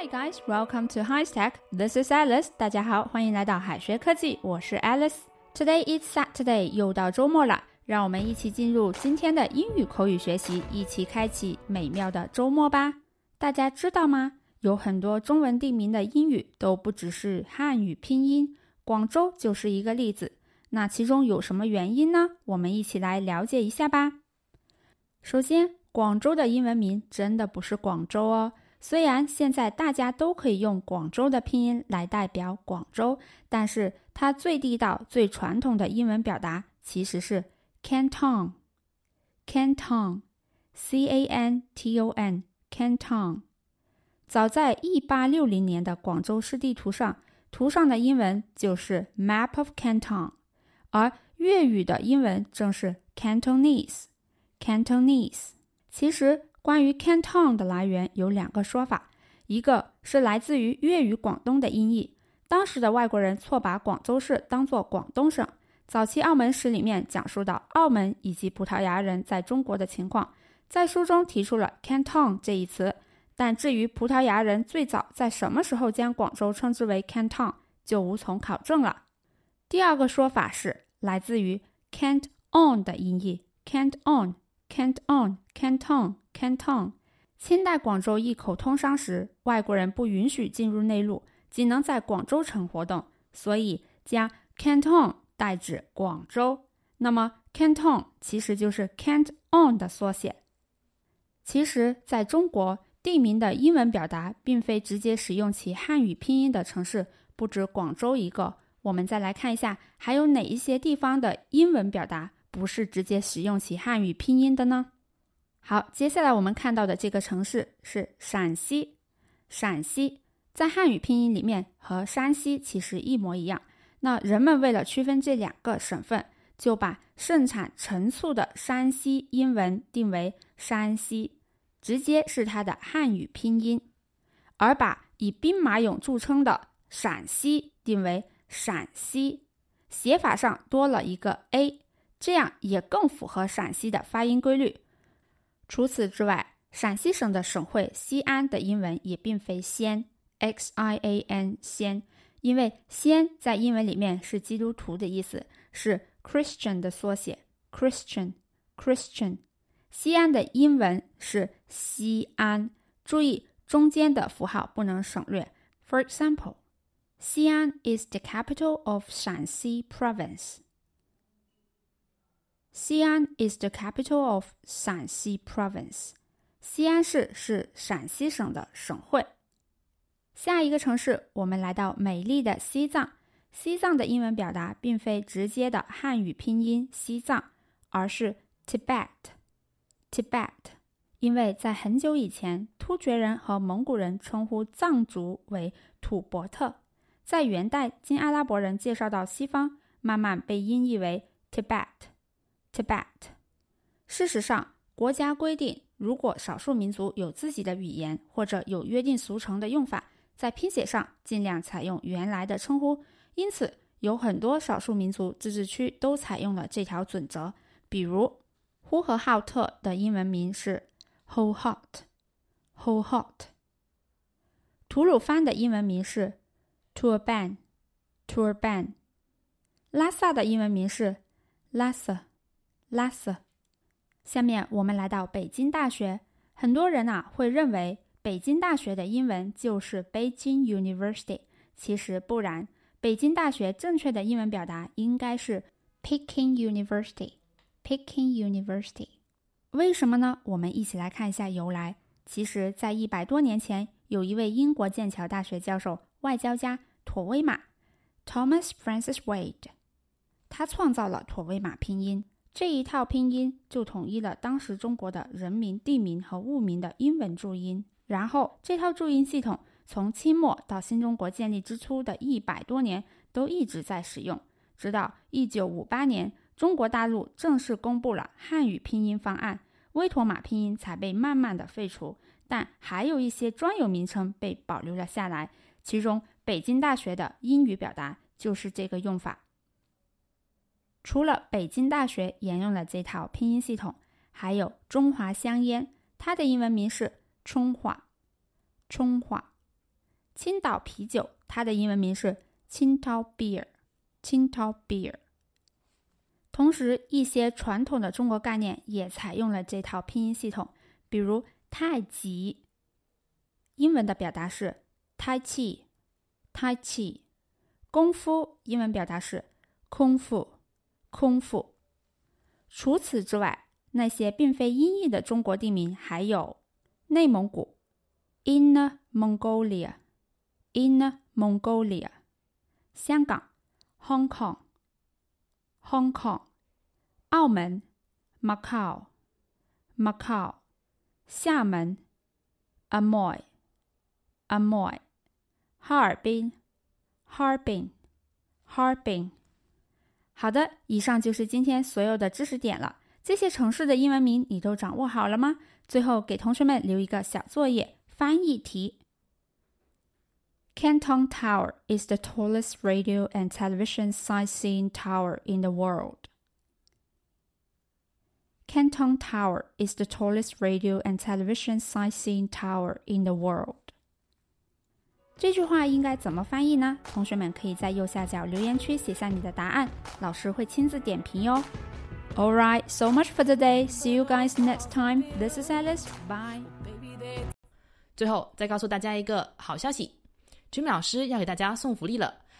Hi guys, welcome to High Tech. This is Alice. 大家好，欢迎来到海学科技，我是 Alice。Today is Saturday，又到周末了，让我们一起进入今天的英语口语学习，一起开启美妙的周末吧。大家知道吗？有很多中文地名的英语都不只是汉语拼音，广州就是一个例子。那其中有什么原因呢？我们一起来了解一下吧。首先，广州的英文名真的不是广州哦。虽然现在大家都可以用广州的拼音来代表广州，但是它最地道、最传统的英文表达其实是 Canton。Canton，C A N T O N，Canton。早在一八六零年的广州市地图上，图上的英文就是 Map of Canton，而粤语的英文正是 Cantonese。Cantonese。其实。关于 Canton 的来源有两个说法，一个是来自于粤语广东的音译，当时的外国人错把广州市当作广东省。早期澳门史里面讲述到澳门以及葡萄牙人在中国的情况，在书中提出了 Canton 这一词，但至于葡萄牙人最早在什么时候将广州称之为 Canton，就无从考证了。第二个说法是来自于 Cant on 的音译 Canton Canton，Canton，Canton 清代广州一口通商时，外国人不允许进入内陆，仅能在广州城活动，所以将 Canton 代指广州。那么 Canton 其实就是 Canton 的缩写。其实，在中国，地名的英文表达并非直接使用其汉语拼音的城市不止广州一个。我们再来看一下，还有哪一些地方的英文表达不是直接使用其汉语拼音的呢？好，接下来我们看到的这个城市是陕西。陕西在汉语拼音里面和山西其实一模一样。那人们为了区分这两个省份，就把盛产陈醋的山西英文定为山西，直接是它的汉语拼音；而把以兵马俑著称的陕西定为陕西，写法上多了一个 a，这样也更符合陕西的发音规律。除此之外，陕西省的省会西安的英文也并非“先 ”（x i a n） 先，因为“先”在英文里面是基督徒的意思，是 Christian 的缩写，Christian Christian。西安的英文是西安，注意中间的符号不能省略。For example，西安 is the capital of Shanxi Province。西安 is the capital of 陕西 province。西安市是陕西省的省会。下一个城市，我们来到美丽的西藏。西藏的英文表达并非直接的汉语拼音西藏，而是 Tibet。Tibet，因为在很久以前，突厥人和蒙古人称呼藏族为土伯特，在元代经阿拉伯人介绍到西方，慢慢被音译为 Tibet。Tibet。事实上，国家规定，如果少数民族有自己的语言或者有约定俗成的用法，在拼写上尽量采用原来的称呼。因此，有很多少数民族自治区都采用了这条准则。比如，呼和浩特的英文名是 Ho Hot，Ho Hot。吐鲁番的英文名是 Turban，Turban。拉萨的英文名是 Lhasa。拉萨。下面我们来到北京大学。很多人啊会认为北京大学的英文就是 Beijing University，其实不然。北京大学正确的英文表达应该是 Peking University。Peking University。为什么呢？我们一起来看一下由来。其实，在一百多年前，有一位英国剑桥大学教授、外交家妥威玛 （Thomas Francis Wade），他创造了妥威玛拼音。这一套拼音就统一了当时中国的人名、地名和物名的英文注音。然后，这套注音系统从清末到新中国建立之初的一百多年都一直在使用，直到一九五八年，中国大陆正式公布了汉语拼音方案，威妥玛拼音才被慢慢的废除。但还有一些专有名称被保留了下来，其中北京大学的英语表达就是这个用法。除了北京大学沿用了这套拼音系统，还有中华香烟，它的英文名是冲化，冲化。青岛啤酒，它的英文名是青岛 beer，青岛 beer。同时，一些传统的中国概念也采用了这套拼音系统，比如太极，英文的表达是 Tai Chi，Tai Chi。功夫，英文表达是空腹，空腹。除此之外，那些并非音译的中国地名还有内蒙古 （Inner Mongolia），Inner Mongolia；香港 （Hong Kong），Hong Kong；澳门 （Macau），Macau；厦门 （Amoy），Amoy；哈尔滨 （Harbin），Harbin。好的，以上就是今天所有的知识点了。这些城市的英文名你都掌握好了吗？最后给同学们留一个小作业翻译题。Canton Tower is the tallest radio and television sightseeing tower in the world. Canton Tower is the tallest radio and television sightseeing tower in the world. 这句话应该怎么翻译呢？同学们可以在右下角留言区写下你的答案，老师会亲自点评哟。Alright, so much for today. See you guys next time. This is Alice. Bye. 最后再告诉大家一个好消息，Jimmy 老师要给大家送福利了。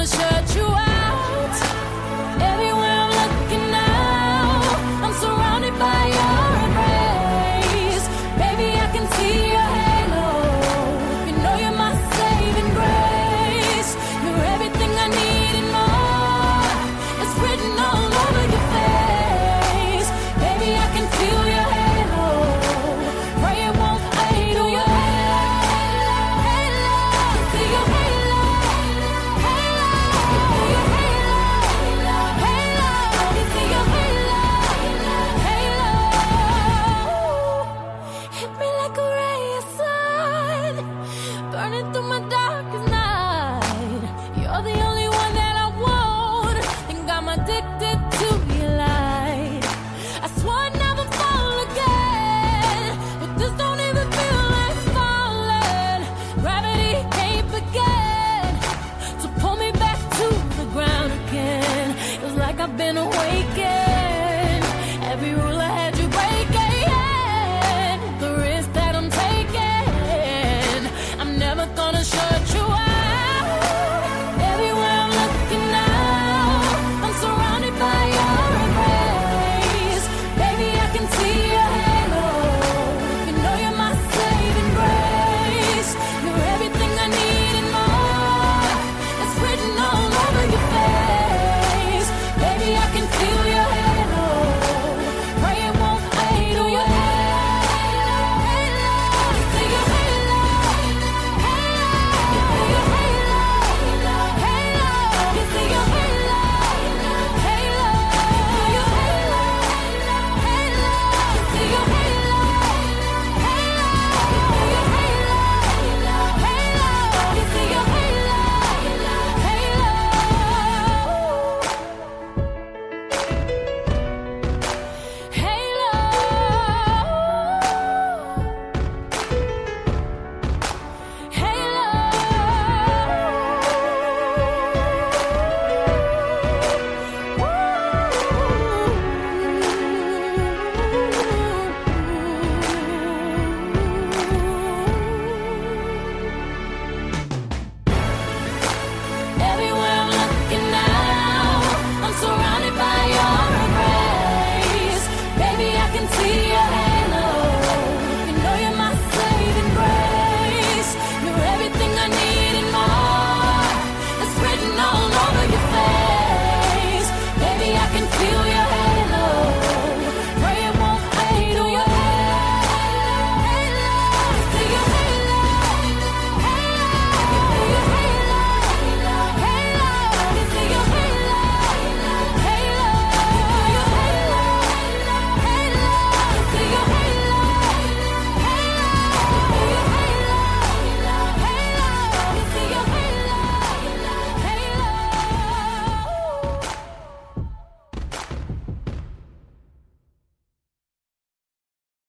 wanna show